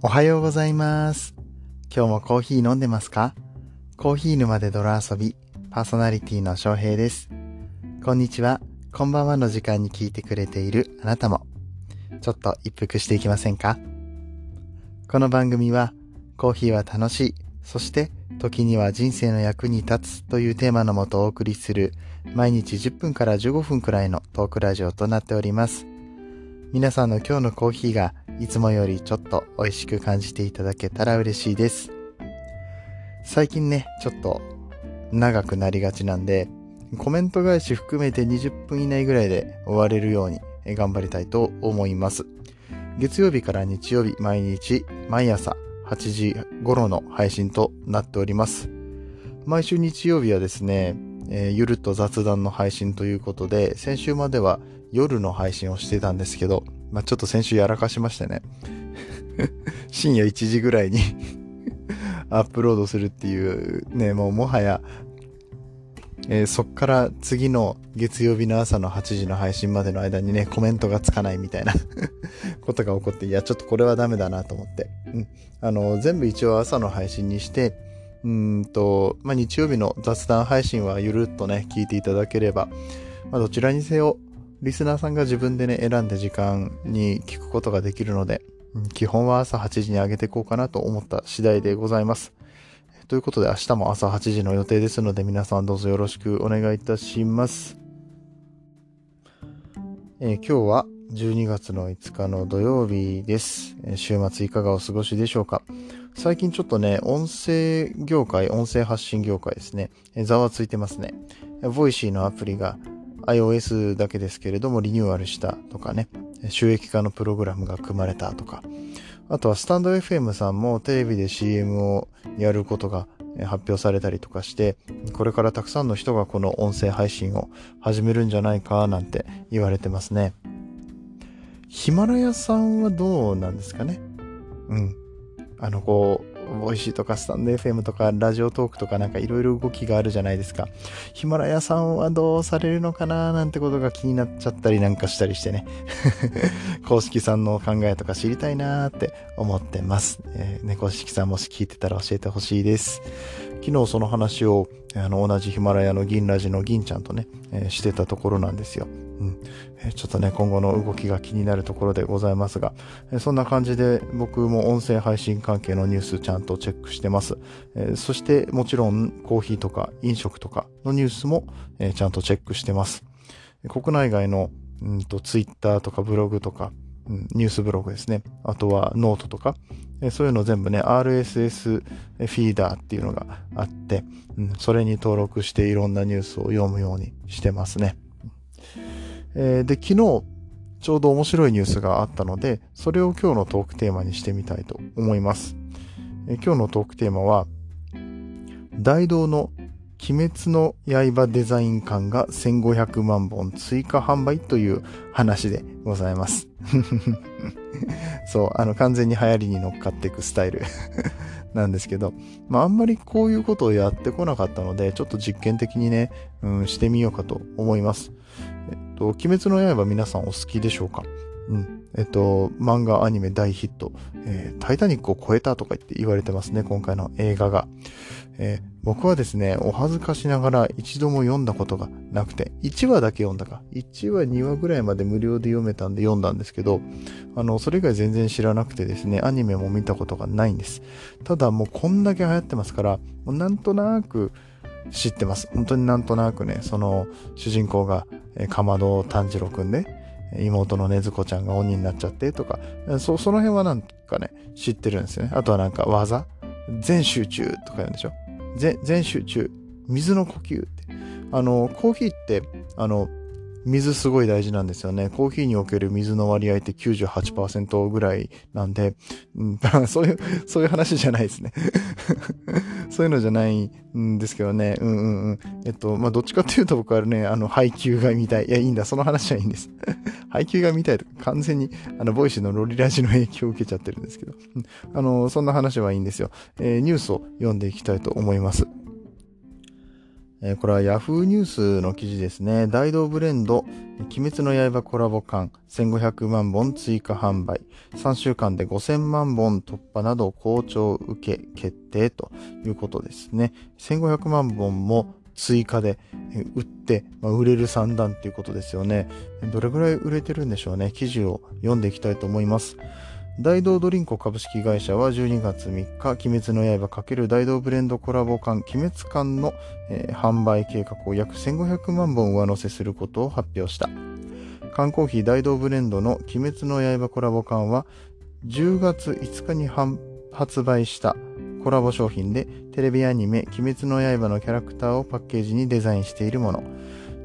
おはようございます。今日もコーヒー飲んでますか？コーヒー沼で泥遊び、パーソナリティの翔平です。こんにちは、こんばんはの時間に聞いてくれているあなたも、ちょっと一服していきませんか？この番組は、コーヒーは楽しい、そして時には人生の役に立つというテーマのもとお送りする、毎日10分から15分くらいのトークラジオとなっております。皆さんの今日のコーヒーがいつもよりちょっと美味しく感じていただけたら嬉しいです。最近ね、ちょっと長くなりがちなんで、コメント返し含めて20分以内ぐらいで終われるように頑張りたいと思います。月曜日から日曜日毎日毎朝8時頃の配信となっております。毎週日曜日はですね、えーゆるっと雑談の配信ということで、先週までは夜の配信をしてたんですけど、まあ、ちょっと先週やらかしましてね。深夜1時ぐらいに アップロードするっていう、ね、もうもはや、えーそっから次の月曜日の朝の8時の配信までの間にね、コメントがつかないみたいな ことが起こって、いや、ちょっとこれはダメだなと思って。うん。あの、全部一応朝の配信にして、うんと、まあ、日曜日の雑談配信はゆるっとね、聞いていただければ、まあ、どちらにせよ、リスナーさんが自分でね、選んで時間に聞くことができるので、基本は朝8時に上げていこうかなと思った次第でございます。ということで明日も朝8時の予定ですので皆さんどうぞよろしくお願いいたします。えー今日は12月の5日の土曜日です。週末いかがお過ごしでしょうか最近ちょっとね、音声業界、音声発信業界ですね、ざわついてますね。ボイシーのアプリが iOS だけですけれどもリニューアルしたとかね、収益化のプログラムが組まれたとか、あとはスタンド FM さんもテレビで CM をやることが発表されたりとかして、これからたくさんの人がこの音声配信を始めるんじゃないかなんて言われてますね。ヒマラヤさんはどうなんですかね？うん。あの、こう、ボイシーとかスタンド FM とかラジオトークとかなんかいろいろ動きがあるじゃないですか。ヒマラヤさんはどうされるのかななんてことが気になっちゃったりなんかしたりしてね。公式さんの考えとか知りたいなーって思ってます。えーね、公式さんもし聞いてたら教えてほしいです。昨日その話を、あの、同じヒマラヤの銀ラジの銀ちゃんとね、えーしてたところなんですよ。うん。えーちょっとね、今後の動きが気になるところでございますが、えーそんな感じで僕も音声配信関係のニュースちゃんとチェックしてます。えそしてもちろんコーヒーとか飲食とかのニュースも、えちゃんとチェックしてます。国内外の、うんと、ツイッターとかブログとか、ニュースブログですね。あとはノートとか、えそういうの全部ね、RSS フィーダーっていうのがあって、うん、それに登録していろんなニュースを読むようにしてますね。えーで、昨日、ちょうど面白いニュースがあったので、それを今日のトークテーマにしてみたいと思います。え今日のトークテーマは、大道の鬼滅の刃デザイン館が1500万本追加販売という話でございます。そう、あの完全に流行りに乗っかっていくスタイル なんですけど、まああんまりこういうことをやってこなかったので、ちょっと実験的にね、うん、してみようかと思います。えっと、鬼滅の刃皆さんお好きでしょうか？うん。えっと、漫画、アニメ大ヒット、えータイタニックを超えたとか言って言われてますね、今回の映画が。えー僕はですね、お恥ずかしながら一度も読んだことがなくて、1話だけ読んだか。1話、2話ぐらいまで無料で読めたんで読んだんですけど、あの、それ以外全然知らなくてですね、アニメも見たことがないんです。ただもうこんだけ流行ってますから、もうなんとなく知ってます。本当になんとなくね、その主人公が、えーかまど炭治郎くんで、妹のねずこちゃんが鬼になっちゃってとか、そその辺はなんかね、知ってるんですよね。あとはなんか技全集中とか言うんでしょ全集中。水の呼吸って。あの、コーヒーって、あの、水すごい大事なんですよね。コーヒーにおける水の割合って98%ぐらいなんで、うん、そういう、そういう話じゃないですね。そういうのじゃないんですけどね。うんうんうん。えっと、まあ、どっちかっていうと僕はね、あの、ハイキューが見たい。いや、いいんだ。その話はいいんです。ハイキューが見たいとか、完全に、あの、ボイシーのロリラジの影響を受けちゃってるんですけど。あの、そんな話はいいんですよ。えーニュースを読んでいきたいと思います。えー、これは Yahoo ニュースの記事ですね。ダイドーブレンド、鬼滅の刃コラボ缶、1500万本追加販売、3週間で5000万本突破など好調受け決定ということですね。1500万本も追加で売って、まあ、売れる算段っていうことですよね。どれぐらい売れてるんでしょうね。記事を読んでいきたいと思います。大道ドリンク株式会社は12月3日、鬼滅の刃×大道ブレンドコラボ缶、鬼滅缶の、えー、販売計画を約1500万本上乗せすることを発表した。缶コーヒー大道ブレンドの鬼滅の刃コラボ缶は、10月5日に発売したコラボ商品で、テレビアニメ鬼滅の刃のキャラクターをパッケージにデザインしているもの。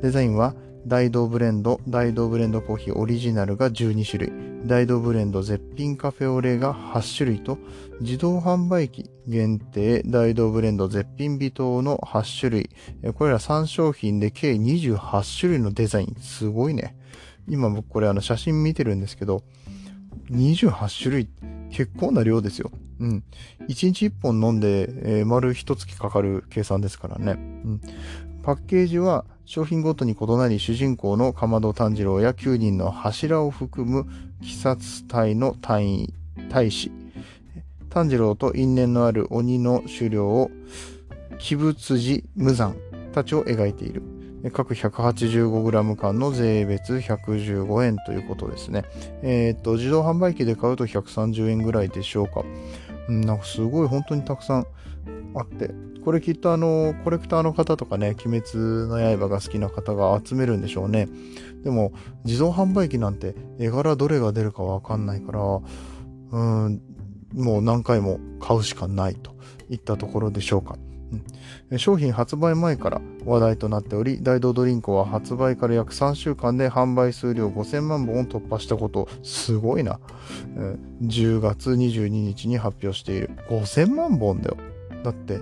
デザインは、大道ブレンド、大道ブレンドコーヒーオリジナルが12種類、大道ブレンド絶品カフェオレが8種類と、自動販売機限定大道ブレンド絶品微糖の8種類。これら3商品で計28種類のデザイン。すごいね。今僕これあの写真見てるんですけど、28種類結構な量ですよ。うん。1日1本飲んで、えー、丸1月かかる計算ですからね。うん。パッケージは商品ごとに異なり主人公のかまど炭治郎や9人の柱を含む鬼殺隊の隊員、大使、炭治郎と因縁のある鬼の狩猟を鬼仏寺無惨たちを描いている。各 185g 間の税別115円ということですね。えっ、と、自動販売機で買うと130円ぐらいでしょうか。なんかすごい本当にたくさんあって、これきっとあの、コレクターの方とかね、鬼滅の刃が好きな方が集めるんでしょうね。でも、自動販売機なんて絵柄どれが出るかわかんないから、うん、もう何回も買うしかないといったところでしょうか。商品発売前から話題となっており、大道ドリンクは発売から約3週間で販売数量5000万本を突破したこと、すごいな。10月22日に発表している。5000万本だよ。だって、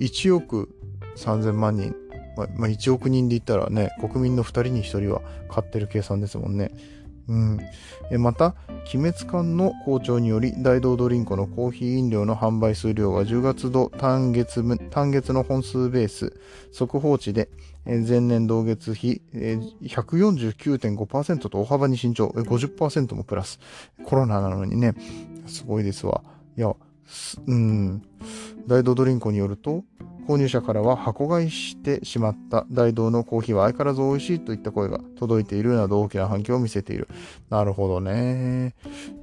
1億3000万人、まあ、1億人で言ったらね、国民の2人に1人は買ってる計算ですもんね。うん、また、鬼滅館の好調により、大道ドリンクのコーヒー飲料の販売数量が10月度単月単月の本数ベース、速報値で、前年同月比149.5%と大幅に慎重、50%もプラス。コロナなのにね、すごいですわ。いや、うん、大道ドリンクによると、購入者からは箱買いしてしまった大道のコーヒーは相変わらず美味しいといった声が届いているなど大きな反響を見せている。なるほどね。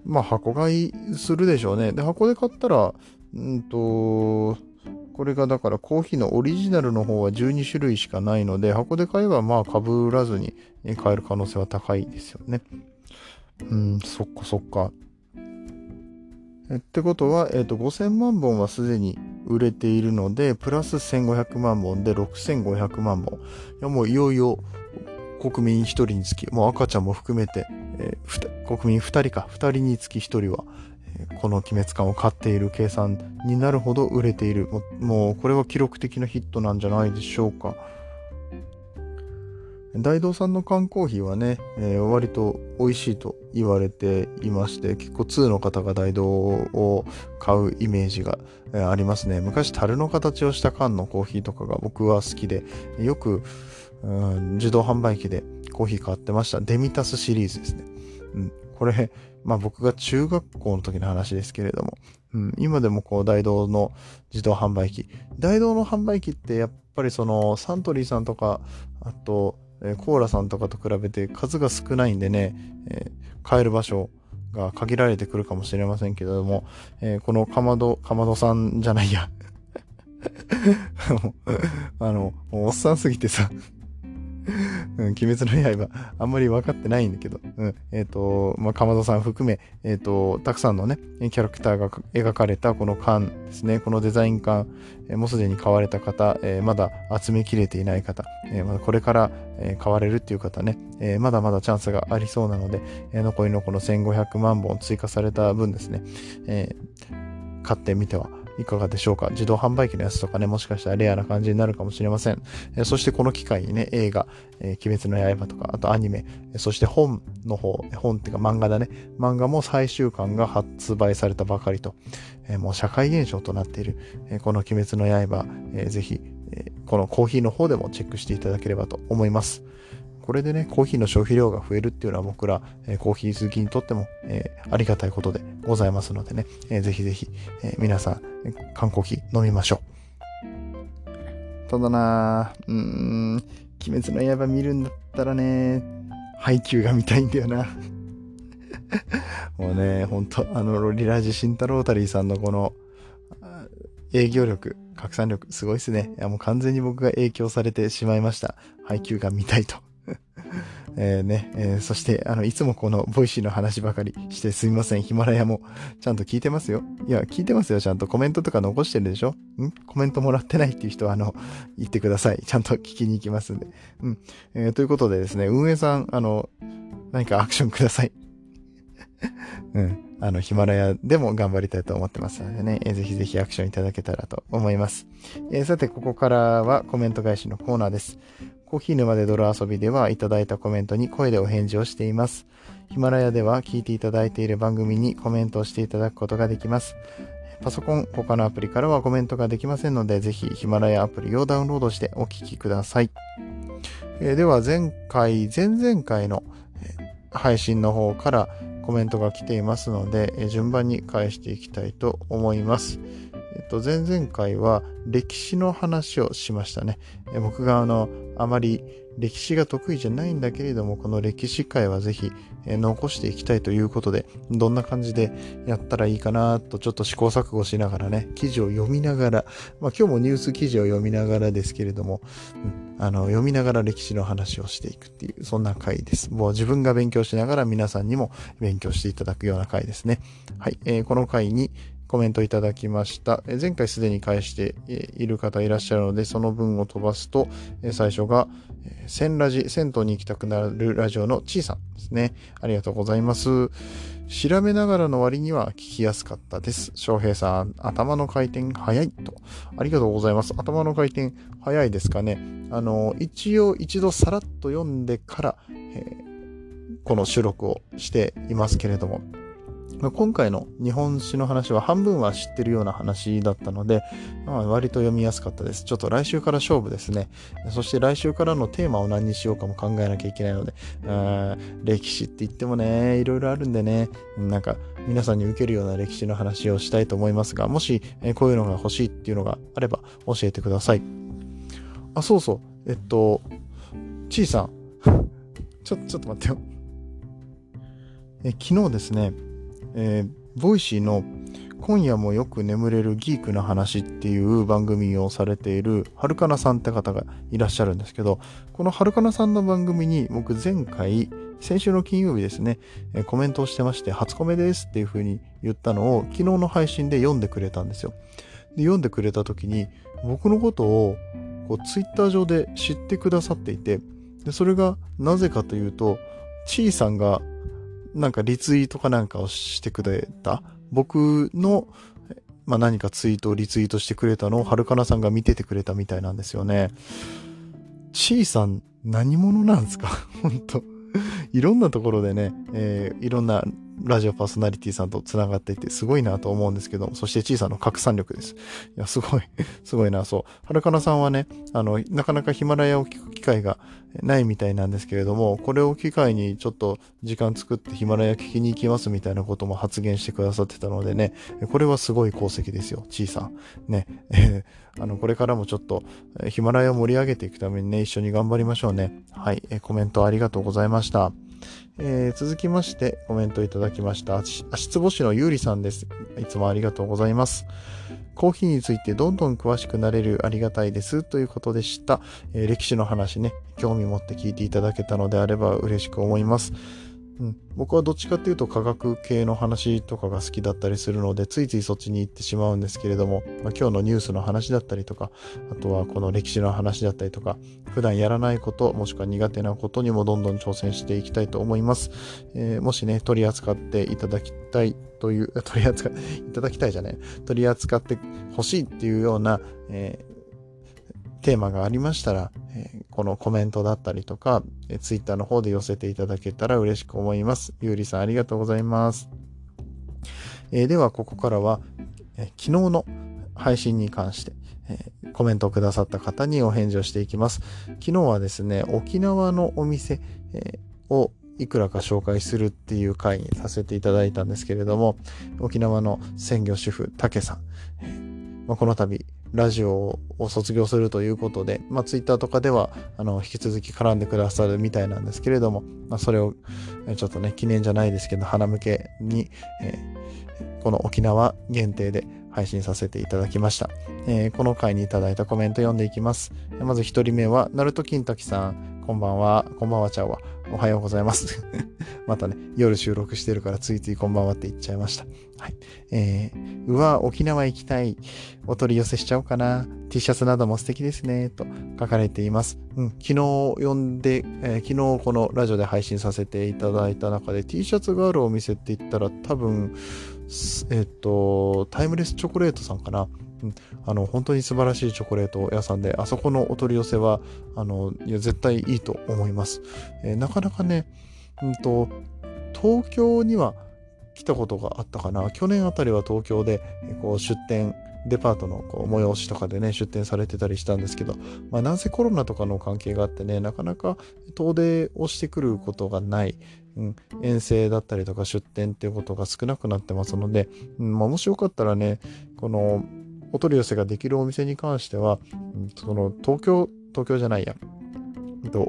まあ箱買いするでしょうね。で、箱で買ったら、うんと、これがだからコーヒーのオリジナルの方は12種類しかないので、箱で買えばまあ被らずに買える可能性は高いですよね。うん、そっかそっか。ってことは、えっ、ー、と、5000万本はすでに売れているので、プラス1500万本で6500万本。いや、もういよいよ国民1人につき、もう赤ちゃんも含めて、えー、国民2人か、2人につき1人は、えー、この鬼滅感を買っている計算になるほど売れている。もう、もうこれは記録的なヒットなんじゃないでしょうか。大道さんの缶コーヒーはね、えー、割と美味しいと言われていまして、結構2の方が大道を買うイメージが、ありますね。昔樽の形をした缶のコーヒーとかが僕は好きで、よく、自動販売機でコーヒー買ってました。デミタスシリーズですね。うん、これ、まあ僕が中学校の時の話ですけれども、うん、今でもこう大道の自動販売機。大道の販売機ってやっぱりそのサントリーさんとか、あとえコーラさんとかと比べて数が少ないんでね、えー、買える場所が限られてくるかもしれませんけれども、え、このかまど、かまどさんじゃないや。あの、おっさんすぎてさ。うん、鬼滅の刃、あんまり分かってないんだけど、うん、えっ、ー、と、まあ、かまどさん含め、えっ、ー、と、たくさんのね、キャラクターが描かれたこの缶ですね、このデザイン缶、えー、もうすでに買われた方、えー、まだ集めきれていない方、えー、まだこれから、えー、買われるっていう方ね、えー、まだまだチャンスがありそうなので、えー、残りのこの1500万本追加された分ですね、えー、買ってみてはいかがでしょうか？自動販売機のやつとかね、もしかしたらレアな感じになるかもしれません。えそしてこの機会にね、映画、えー、鬼滅の刃とか、あとアニメ、そして本の方、本っていうか漫画だね。漫画も最終巻が発売されたばかりと、えー、もう社会現象となっている、えー、この鬼滅の刃、えー、ぜひ、えこのコーヒーの方でもチェックしていただければと思います。これでね、コーヒーの消費量が増えるっていうのは僕ら、え、コーヒー好きにとっても、え、ありがたいことでございますのでね、えー、ぜひぜひ、え皆さん、缶コーヒー飲みましょう。ただなうーん、鬼滅の刃見るんだったらね、配給が見たいんだよな。もうね、ほんと、あの、ロリラジ慎太郎タリーさんのこの、営業力、拡散力、すごいっすね。いや、もう完全に僕が影響されてしまいました。ハイキューが見たいと。えー、ね、えー、そして、あの、いつもこのボイシーの話ばかりしてすみません。ヒマラヤもちゃんと聞いてますよ。いや、聞いてますよ。ちゃんとコメントとか残してるでしょん？コメントもらってないっていう人は、あの、言ってください。ちゃんと聞きに行きますんで。うん。えー、ということでですね、運営さん、あの、何かアクションください。うん。あの、ヒマラヤでも頑張りたいと思ってますのでね、えー、ぜひぜひアクションいただけたらと思います。えー、さて、ここからはコメント返しのコーナーです。コーヒー沼で泥遊びではいただいたコメントに声でお返事をしています。ヒマラヤでは聞いていただいている番組にコメントをしていただくことができます。パソコン、他のアプリからはコメントができませんので、ぜひヒマラヤアプリをダウンロードしてお聞きください。えー、では前回、前々回の配信の方からコメントが来ていますので、え順番に返していきたいと思います。と、前々回は歴史の話をしましたね。僕があの、あまり歴史が得意じゃないんだけれども、この歴史会はぜひ、残していきたいということで、どんな感じでやったらいいかなとちょっと試行錯誤しながらね、記事を読みながら、まあ今日もニュース記事を読みながらですけれども、うん、あの、読みながら歴史の話をしていくっていう、そんな回です。もう自分が勉強しながら皆さんにも勉強していただくような回ですね。はい、えー、この回に、コメントいただきました。前回すでに返している方いらっしゃるので、その分を飛ばすと、最初が、千ラジ、銭湯に行きたくなるラジオのちいさんですね。ありがとうございます。調べながらの割には聞きやすかったです。翔平さん、頭の回転早いと。ありがとうございます。頭の回転早いですかね。あの、一応一度さらっと読んでから、えー、この収録をしていますけれども、まあ、今回の日本史の話は半分は知ってるような話だったので、まあ、割と読みやすかったです。ちょっと来週から勝負ですね。そして来週からのテーマを何にしようかも考えなきゃいけないので、歴史って言ってもね、いろいろあるんでね、なんか皆さんに受けるような歴史の話をしたいと思いますが、もしこういうのが欲しいっていうのがあれば教えてください。あ、そうそう。えっと、ちいさん。ちょ、ちょっと待ってよ。え昨日ですね、えー、ボイシーの今夜もよく眠れるギークな話っていう番組をされているはるかなさんって方がいらっしゃるんですけど、このはるかなさんの番組に僕前回、先週の金曜日ですね、コメントをしてまして、初コメですっていう風に言ったのを昨日の配信で読んでくれたんですよ。で、読んでくれた時に僕のことをこうツイッター上で知ってくださっていて、で、それがなぜかというと、ちーさんがなんかリツイートかなんかをしてくれた、僕の、まあ、何かツイートをリツイートしてくれたのを、はるかなさんが見ててくれたみたいなんですよね。ちーさん、何者なんですか？本当いろんなところでね、えー、いろんなラジオパーソナリティさんと繋がっていてすごいなと思うんですけど、そして小さな拡散力です。いや、すごい、すごいな、そう。はるかなさんはね、あの、なかなかヒマラヤを聞く機会がないみたいなんですけれども、これを機会にちょっと時間作ってヒマラヤ聞きに行きますみたいなことも発言してくださってたのでね、これはすごい功績ですよ、ちいさん。ね、えー、あの、これからもちょっとヒマラヤを盛り上げていくためにね、一緒に頑張りましょうね。はい、えコメントありがとうございました。えー、続きましてコメントいただきました。足つぼ師のゆうりさんです。いつもありがとうございます。コーヒーについてどんどん詳しくなれるありがたいですということでした。えー、歴史の話ね、興味持って聞いていただけたのであれば嬉しく思います。うん、僕はどっちかっていうと科学系の話とかが好きだったりするのでついついそっちに行ってしまうんですけれども、まあ、今日のニュースの話だったりとかあとはこの歴史の話だったりとか普段やらないこともしくは苦手なことにもどんどん挑戦していきたいと思います、えー、もしね取り扱っていただきたいという 取り扱いただきたいじゃない。取り扱ってほしいっていうような、えー、テーマがありましたらえこのコメントだったりとか、え Twitter の方で寄せていただけたら嬉しく思います。ゆうりさんありがとうございます。えー、では、ここからは、え昨日の配信に関して、えコメントをくださった方にお返事をしていきます。昨日はですね、沖縄のお店、え、をいくらか紹介するっていう回にさせていただいたんですけれども、沖縄の鮮魚主婦、竹さん、まあ、この度、ラジオを卒業するということで、まあ、ツイッターとかでは、あの、引き続き絡んでくださるみたいなんですけれども、まあ、それを、ちょっとね、記念じゃないですけど、花向けに、えー、この沖縄限定で配信させていただきました。えー、この回にいただいたコメント読んでいきます。まず一人目は、ナルトキンタキさん、こんばんは、こんばんはちゃうわ。おはようございます。またね、夜収録してるからついついこんばんはって言っちゃいました。はい。えー、うわ、沖縄行きたい。お取り寄せしちゃおうかな。T シャツなども素敵ですね。と書かれています。うん、昨日読んで、えー、昨日このラジオで配信させていただいた中で T シャツがあるお店って言ったら多分、えっ、と、タイムレスチョコレートさんかな。あの本当に素晴らしいチョコレート屋さんで、あそこのお取り寄せは、あの、いや絶対いいと思います。えー、なかなかね、うんと、東京には来たことがあったかな。去年あたりは東京で、こう出店、デパートのこう催しとかでね、出店されてたりしたんですけど、まあ、なんせコロナとかの関係があってね、なかなか遠出をしてくることがない、うん、遠征だったりとか出店っていうことが少なくなってますので、うんまあ、もしよかったらね、このお取り寄せができるお店に関しては、その東京、東京じゃないや、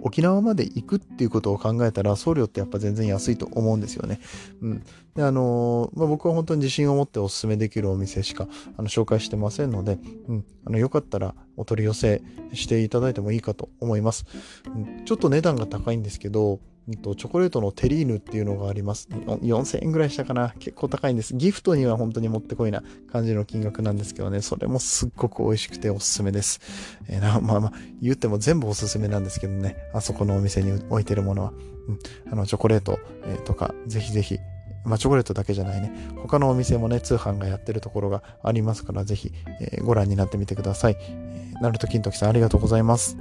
沖縄まで行くっていうことを考えたら送料ってやっぱ全然安いと思うんですよね。うん。で、あのー、まあ、僕は本当に自信を持ってお勧めできるお店しかあの紹介してませんので、うん。あの、よかったらお取り寄せしていただいてもいいかと思います。うん、ちょっと値段が高いんですけど、と、チョコレートのテリーヌっていうのがあります。4000円ぐらいしたかな。結構高いんです。ギフトには本当にもってこいな感じの金額なんですけどね、それもすっごく美味しくておすすめです。えー、なまあまあ、言っても全部おすすめなんですけどね、あそこのお店に置いてるものは。うん、あの、チョコレート、えー、とか、ぜひぜひ、まあ、チョコレートだけじゃないね。他のお店もね、通販がやってるところがありますから、ぜひ、えー、ご覧になってみてください。えー、ナルト金時さんありがとうございます。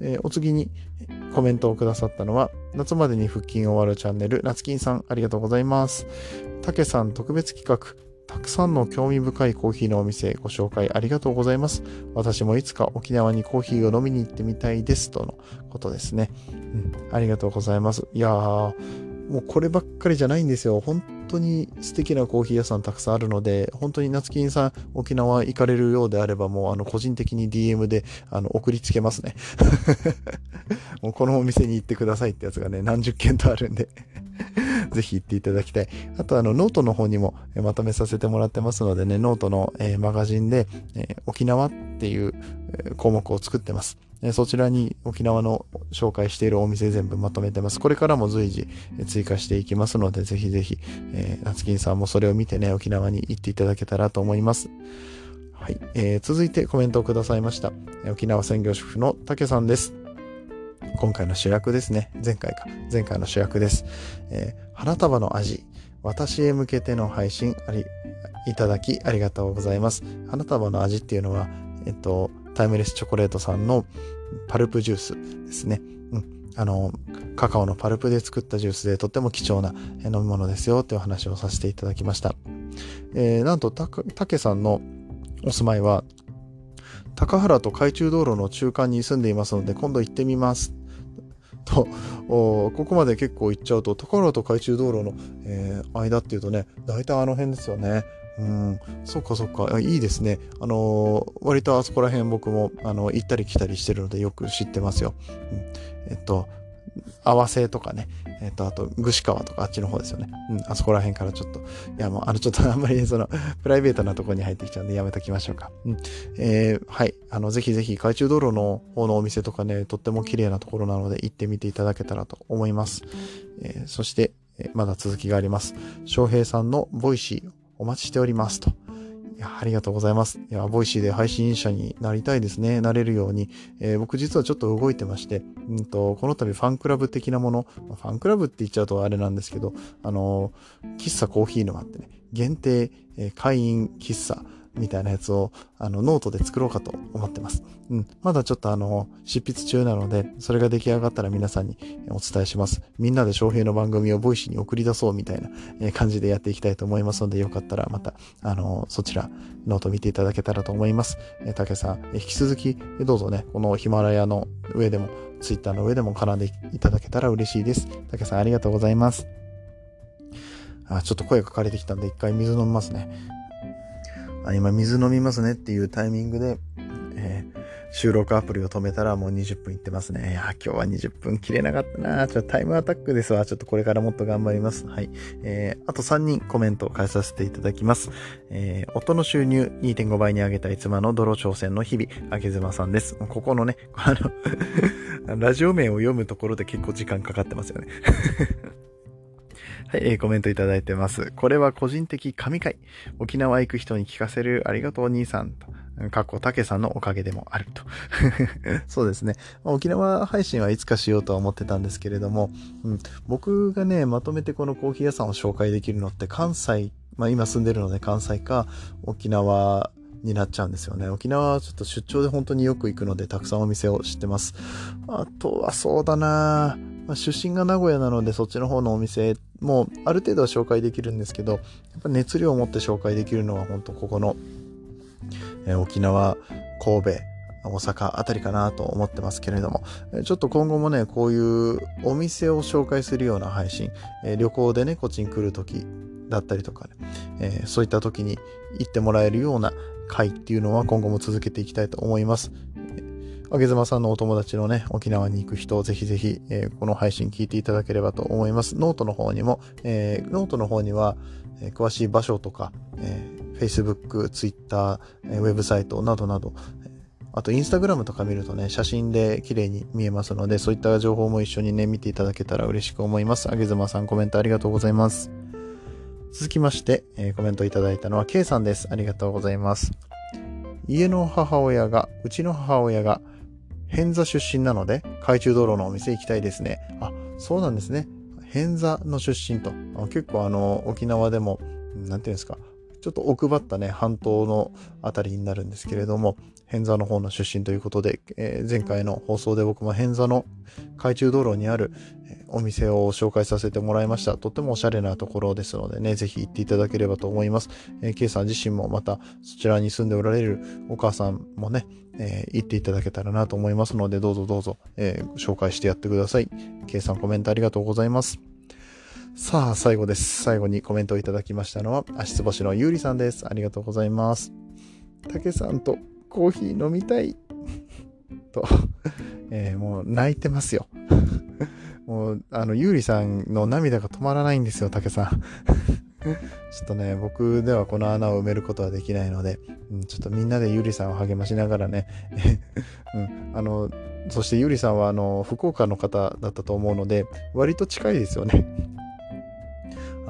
えー、お次にコメントをくださったのは、夏までに腹筋終わるチャンネル、夏金さん、ありがとうございます。たけさん特別企画、たくさんの興味深いコーヒーのお店ご紹介ありがとうございます。私もいつか沖縄にコーヒーを飲みに行ってみたいです。とのことですね。うん、ありがとうございます。いやー、もうこればっかりじゃないんですよ。本当に素敵なコーヒー屋さんたくさんあるので、本当に夏金さん沖縄行かれるようであれば、もうあの個人的に DM であの送りつけますね。もうこのお店に行ってくださいってやつがね、何十件とあるんで ぜひ行っていただきたい。あとあのノートの方にもまとめさせてもらってますのでね、ノートの、え、マガジンで、え、沖縄っていう項目を作ってます。そちらに沖縄の紹介しているお店全部まとめてます。これからも随時追加していきますので、ぜひぜひ、えー、夏金さんもそれを見てね、沖縄に行っていただけたらと思います。はい。えー、続いてコメントをくださいました。沖縄専業主婦の竹さんです。今回の主役ですね。前回か。前回の主役です。えー、花束の味。私へ向けての配信あり、いただきありがとうございます。花束の味っていうのは、えっと、タイムレスチョコレートさんのパルプジュースですね。うん。あの、カカオのパルプで作ったジュースでとっても貴重な飲み物ですよっていう話をさせていただきました。えー、なんとた、たけさんのお住まいは、高原と海中道路の中間に住んでいますので、今度行ってみます。と、ここまで結構行っちゃうと、高原と海中道路の、えー、間っていうとね、大体あの辺ですよね。うん、そっかそっか。いいですね。あのー、割とあそこら辺僕も、あの、行ったり来たりしてるのでよく知ってますよ。うん、えっと、合わせとかね、えっと、あと、串川とかあっちの方ですよね。うん、あそこら辺からちょっと、いや、もう、あの、ちょっとあんまり、その、プライベートなとこに入ってきちゃうんでやめときましょうか。うん、えー、はい。あの、ぜひぜひ、海中道路の方のお店とかね、とっても綺麗なところなので、行ってみていただけたらと思います。えー、そしてえ、まだ続きがあります。翔平さんのボイシーお待ちしておりますと。いや、ありがとうございます。いや、ボイシーで配信者になりたいですね。なれるように。えー、僕実はちょっと動いてまして、うんと、この度ファンクラブ的なもの、ファンクラブって言っちゃうとあれなんですけど、あの、喫茶コーヒー沼ってね、限定、えー、会員喫茶みたいなやつを、あの、ノートで作ろうかと思ってます。うん。まだちょっとあの、執筆中なので、それが出来上がったら皆さんにお伝えします。みんなで翔平の番組をボイシーに送り出そうみたいな感じでやっていきたいと思いますので、よかったらまた、あの、そちら、ノート見ていただけたらと思います。え竹さん、引き続き、どうぞね、このヒマラヤの上でも、ツイッターの上でも絡んでいただけたら嬉しいです。竹さん、ありがとうございます。あ、ちょっと声が枯れてきたんで、一回水飲みますね。あ今、水飲みますねっていうタイミングで、えー、収録アプリを止めたらもう20分いってますね。いや、今日は20分切れなかったなちょっとタイムアタックですわ。ちょっとこれからもっと頑張ります。はい。えー、あと3人コメントを返させていただきます。えー、音の収入2.5倍に上げたい妻の泥挑戦の日々、あげずまさんです。ここのね、あの ラジオ名を読むところで結構時間かかってますよね。はい、えー、コメントいただいてます。これは個人的神回。沖縄行く人に聞かせるありがとう兄さんと。かっこたけさんのおかげでもあると。そうですね。沖縄配信はいつかしようとは思ってたんですけれども、うん、僕がね、まとめてこのコーヒー屋さんを紹介できるのって関西、まあ今住んでるので関西か沖縄になっちゃうんですよね。沖縄はちょっと出張で本当によく行くのでたくさんお店を知ってます。あとはそうだなまあ、出身が名古屋なのでそっちの方のお店もある程度は紹介できるんですけど、やっぱ熱量を持って紹介できるのは本当ここの、えー、沖縄、神戸、大阪あたりかなと思ってますけれども、ちょっと今後もね、こういうお店を紹介するような配信、えー、旅行でね、こっちに来るときだったりとかね、えー、そういった時に行ってもらえるような回っていうのは今後も続けていきたいと思います。あげずまさんのお友達のね、沖縄に行く人、ぜひぜひ、えー、この配信聞いていただければと思います。ノートの方にも、えー、ノートの方には、えー、詳しい場所とか、え、Facebook、Twitter、え、ウェブサイトなどなど、あと、インスタグラムとか見るとね、写真で綺麗に見えますので、そういった情報も一緒にね、見ていただけたら嬉しく思います。あげずまさん、コメントありがとうございます。続きまして、えー、コメントいただいたのは K さんです。ありがとうございます。家の母親が、うちの母親が、偏座出身なので、海中道路のお店行きたいですね。あ、そうなんですね。偏座の出身と。結構あの、沖縄でも、なんていうんですか、ちょっと奥ばったね、半島のあたりになるんですけれども、偏座の方の出身ということで、えー、前回の放送で僕も偏座の海中道路にある、お店を紹介させてもらいました。とってもおしゃれなところですのでね、ぜひ行っていただければと思います。えー、K さん自身もまたそちらに住んでおられるお母さんもね、えー、行っていただけたらなと思いますので、どうぞどうぞ、えー、紹介してやってください。K さんコメントありがとうございます。さあ、最後です。最後にコメントをいただきましたのは、足つぼしのゆうりさんです。ありがとうございます。たけさんとコーヒー飲みたい。と、えー、もう泣いてますよ。もう、あの、ゆうりさんの涙が止まらないんですよ、たけさん。ちょっとね、僕ではこの穴を埋めることはできないので、うん、ちょっとみんなでゆりさんを励ましながらね、うん、あの、そしてゆりさんはあの、福岡の方だったと思うので、割と近いですよね。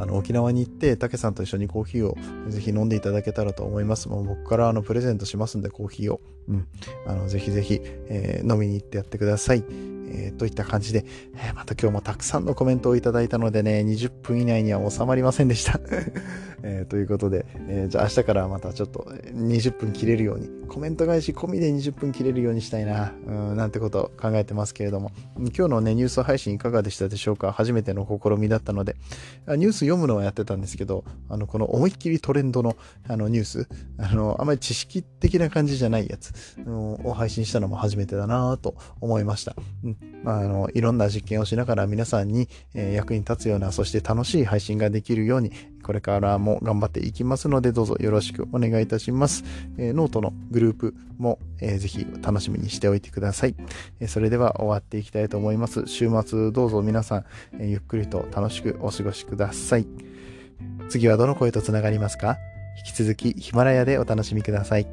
あの、沖縄に行って、たけさんと一緒にコーヒーをぜひ飲んでいただけたらと思います。もう僕からあの、プレゼントしますんで、コーヒーを。うん。あの、ぜひぜひ、えー、飲みに行ってやってください。えー、といった感じで、えー、また今日もたくさんのコメントをいただいたのでね、20分以内には収まりませんでした。え、ということで、えじゃあ明日からまたちょっと20分切れるように、コメント返し込みで20分切れるようにしたいな、うん、なんてことを考えてますけれども、今日のね、ニュース配信いかがでしたでしょうか？初めての試みだったので、ニュース読むのはやってたんですけど、あの、この思いっきりトレンドのあのニュース、あの、あまり知識的な感じじゃないやつを配信したのも初めてだなと思いました。うんまあ、あの、いろんな実験をしながら皆さんに、え、役に立つような、そして楽しい配信ができるように、これからも頑張っていきますので、どうぞよろしくお願いいたします。え、ノートのグループも、えー、ぜひ楽しみにしておいてください。え、それでは終わっていきたいと思います。週末どうぞ皆さん、えゆっくりと楽しくお過ごしください。次はどの声とつながりますか？引き続きヒマラヤでお楽しみください。